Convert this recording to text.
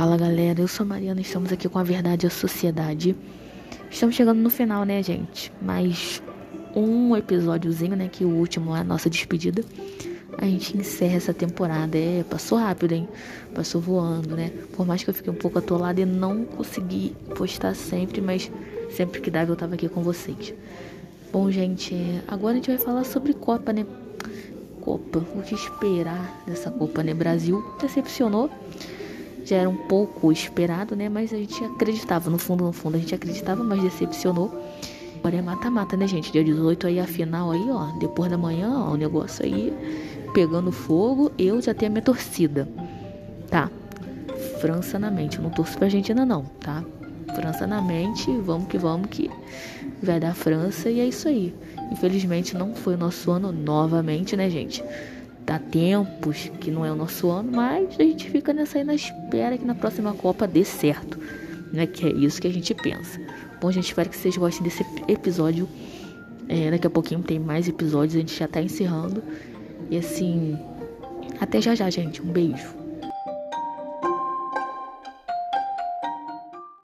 Fala galera, eu sou a Mariana, estamos aqui com a Verdade e a Sociedade. Estamos chegando no final, né, gente? Mais um episódiozinho, né? Que o último é a nossa despedida. A gente encerra essa temporada. É, passou rápido, hein? Passou voando, né? Por mais que eu fiquei um pouco atolada e não consegui postar sempre, mas sempre que dava eu tava aqui com vocês. Bom, gente, agora a gente vai falar sobre Copa, né? Copa. O que esperar dessa Copa, né? Brasil decepcionou já era um pouco esperado, né? Mas a gente acreditava, no fundo, no fundo, a gente acreditava, mas decepcionou. Agora é mata-mata, né, gente? Dia 18 aí, a final aí, ó. Depois da manhã, ó, o negócio aí pegando fogo. Eu já tenho a minha torcida, tá? França na mente. Eu não torço pra Argentina, não, tá? França na mente, vamos que vamos que vai dar França e é isso aí. Infelizmente não foi o nosso ano novamente, né, gente? Dá tempos que não é o nosso ano, mas a gente fica nessa aí na espera que na próxima Copa dê certo, né? Que é isso que a gente pensa. Bom, gente, espero que vocês gostem desse episódio. É, daqui a pouquinho tem mais episódios, a gente já tá encerrando. E assim, até já já, gente. Um beijo.